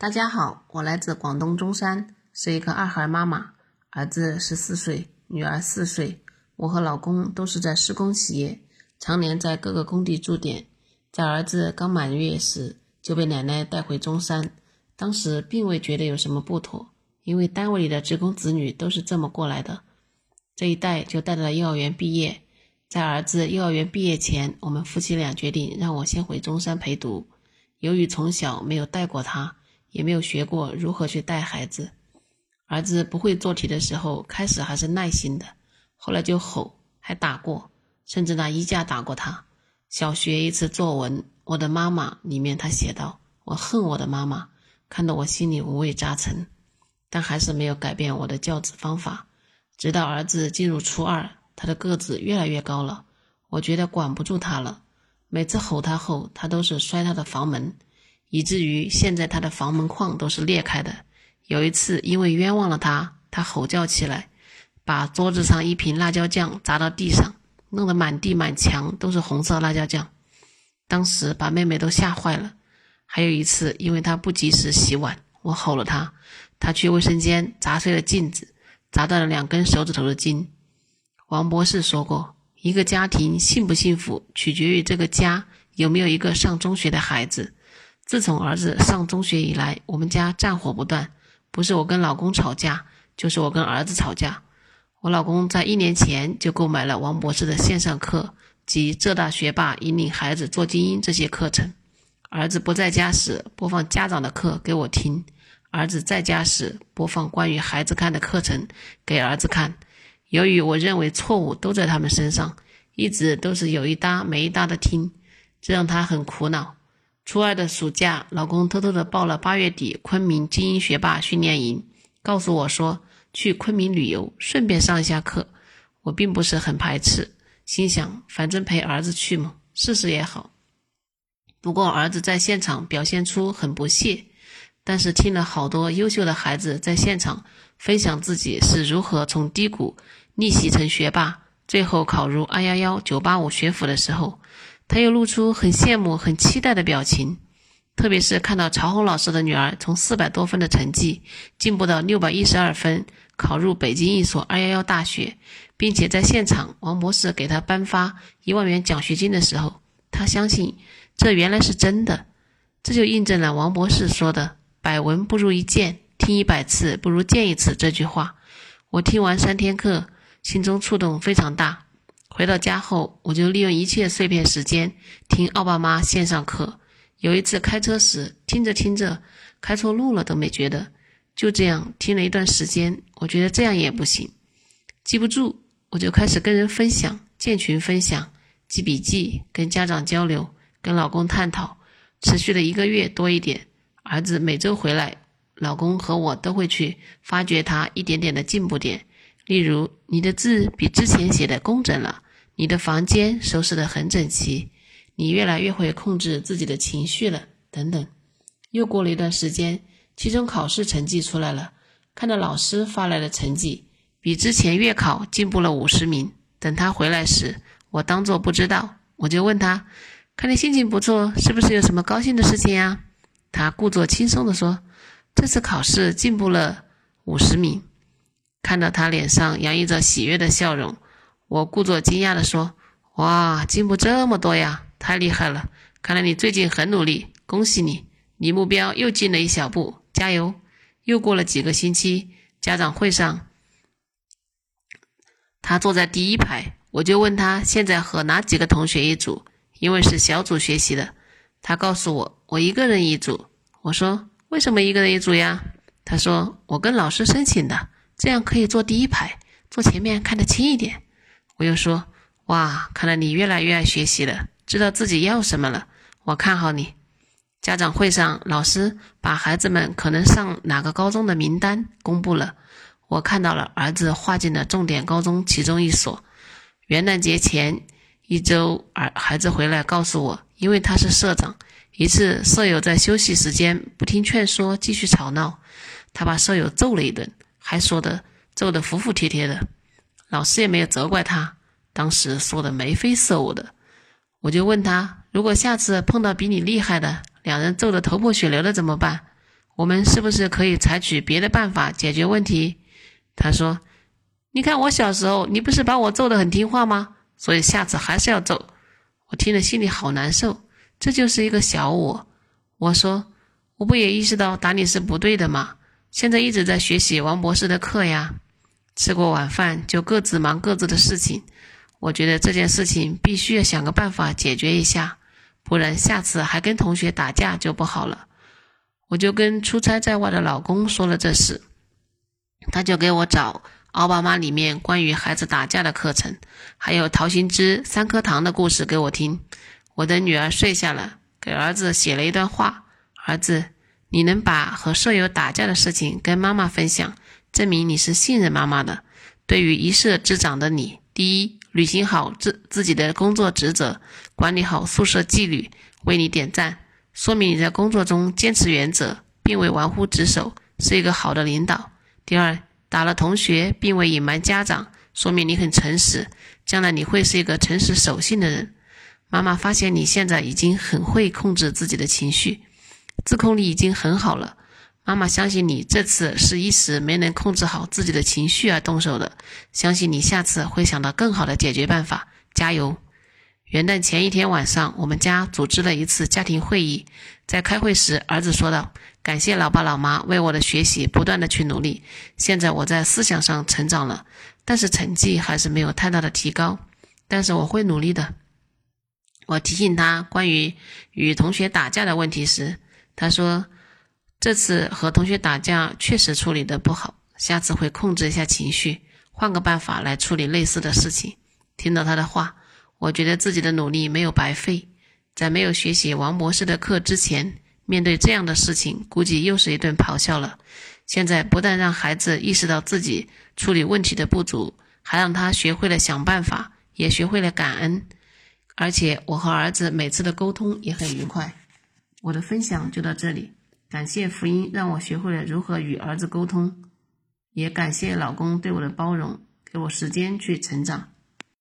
大家好，我来自广东中山，是一个二孩妈妈，儿子十四岁，女儿四岁。我和老公都是在施工企业，常年在各个工地驻点。在儿子刚满月时，就被奶奶带回中山。当时并未觉得有什么不妥，因为单位里的职工子女都是这么过来的。这一带就带到了幼儿园毕业。在儿子幼儿园毕业前，我们夫妻俩决定让我先回中山陪读。由于从小没有带过他，也没有学过如何去带孩子，儿子不会做题的时候，开始还是耐心的，后来就吼，还打过，甚至拿衣架打过他。小学一次作文《我的妈妈》里面，他写道：“我恨我的妈妈，看得我心里五味杂陈。”但还是没有改变我的教子方法。直到儿子进入初二，他的个子越来越高了，我觉得管不住他了。每次吼他后，他都是摔他的房门，以至于现在他的房门框都是裂开的。有一次，因为冤枉了他，他吼叫起来，把桌子上一瓶辣椒酱砸到地上，弄得满地满墙都是红色辣椒酱。当时把妹妹都吓坏了。还有一次，因为他不及时洗碗，我吼了他，他去卫生间砸碎了镜子，砸断了两根手指头的筋。王博士说过。一个家庭幸不幸福，取决于这个家有没有一个上中学的孩子。自从儿子上中学以来，我们家战火不断，不是我跟老公吵架，就是我跟儿子吵架。我老公在一年前就购买了王博士的线上课及浙大学霸引领孩子做精英这些课程。儿子不在家时，播放家长的课给我听；儿子在家时，播放关于孩子看的课程给儿子看。由于我认为错误都在他们身上，一直都是有一搭没一搭的听，这让他很苦恼。初二的暑假，老公偷偷的报了八月底昆明精英学霸训练营，告诉我说去昆明旅游，顺便上一下课。我并不是很排斥，心想反正陪儿子去嘛，试试也好。不过儿子在现场表现出很不屑，但是听了好多优秀的孩子在现场分享自己是如何从低谷。逆袭成学霸，最后考入二幺幺九八五学府的时候，他又露出很羡慕、很期待的表情。特别是看到曹红老师的女儿从四百多分的成绩进步到六百一十二分，考入北京一所二幺幺大学，并且在现场王博士给他颁发一万元奖学金的时候，他相信这原来是真的。这就印证了王博士说的“百闻不如一见，听一百次不如见一次”这句话。我听完三天课。心中触动非常大。回到家后，我就利用一切碎片时间听奥巴马线上课。有一次开车时，听着听着开错路了都没觉得。就这样听了一段时间，我觉得这样也不行，记不住，我就开始跟人分享，建群分享，记笔记，跟家长交流，跟老公探讨，持续了一个月多一点。儿子每周回来，老公和我都会去发掘他一点点的进步点。例如，你的字比之前写的工整了，你的房间收拾得很整齐，你越来越会控制自己的情绪了，等等。又过了一段时间，期中考试成绩出来了，看到老师发来的成绩，比之前月考进步了五十名。等他回来时，我当作不知道，我就问他：“看你心情不错，是不是有什么高兴的事情呀？”他故作轻松地说：“这次考试进步了五十名。”看到他脸上洋溢着喜悦的笑容，我故作惊讶地说：“哇，进步这么多呀，太厉害了！看来你最近很努力，恭喜你，离目标又近了一小步，加油！”又过了几个星期，家长会上，他坐在第一排，我就问他现在和哪几个同学一组，因为是小组学习的。他告诉我，我一个人一组。我说：“为什么一个人一组呀？”他说：“我跟老师申请的。”这样可以坐第一排，坐前面看得清一点。我又说：“哇，看来你越来越爱学习了，知道自己要什么了。我看好你。”家长会上，老师把孩子们可能上哪个高中的名单公布了。我看到了儿子划进了重点高中其中一所。元旦节前一周，儿孩子回来告诉我，因为他是社长，一次舍友在休息时间不听劝说，继续吵闹，他把舍友揍了一顿。还说的揍得服服帖帖的，老师也没有责怪他，当时说的眉飞色舞的。我就问他，如果下次碰到比你厉害的，两人揍得头破血流的怎么办？我们是不是可以采取别的办法解决问题？他说：“你看我小时候，你不是把我揍得很听话吗？所以下次还是要揍。”我听了心里好难受。这就是一个小我。我说：“我不也意识到打你是不对的吗？现在一直在学习王博士的课呀。”吃过晚饭就各自忙各自的事情。我觉得这件事情必须要想个办法解决一下，不然下次还跟同学打架就不好了。我就跟出差在外的老公说了这事，他就给我找《奥巴马》里面关于孩子打架的课程，还有陶行知三颗糖的故事给我听。我的女儿睡下了，给儿子写了一段话：“儿子，你能把和舍友打架的事情跟妈妈分享，证明你是信任妈妈的。对于一社之长的你，第一。”履行好自自己的工作职责，管理好宿舍纪律，为你点赞，说明你在工作中坚持原则，并未玩忽职守，是一个好的领导。第二，打了同学并未隐瞒家长，说明你很诚实，将来你会是一个诚实守信的人。妈妈发现你现在已经很会控制自己的情绪，自控力已经很好了。妈妈相信你这次是一时没能控制好自己的情绪而动手的，相信你下次会想到更好的解决办法，加油！元旦前一天晚上，我们家组织了一次家庭会议，在开会时，儿子说道：“感谢老爸老妈为我的学习不断的去努力，现在我在思想上成长了，但是成绩还是没有太大的提高，但是我会努力的。”我提醒他关于与同学打架的问题时，他说。这次和同学打架确实处理的不好，下次会控制一下情绪，换个办法来处理类似的事情。听到他的话，我觉得自己的努力没有白费。在没有学习王博士的课之前，面对这样的事情，估计又是一顿咆哮了。现在不但让孩子意识到自己处理问题的不足，还让他学会了想办法，也学会了感恩。而且我和儿子每次的沟通也很愉快。我的分享就到这里。感谢福音，让我学会了如何与儿子沟通，也感谢老公对我的包容，给我时间去成长。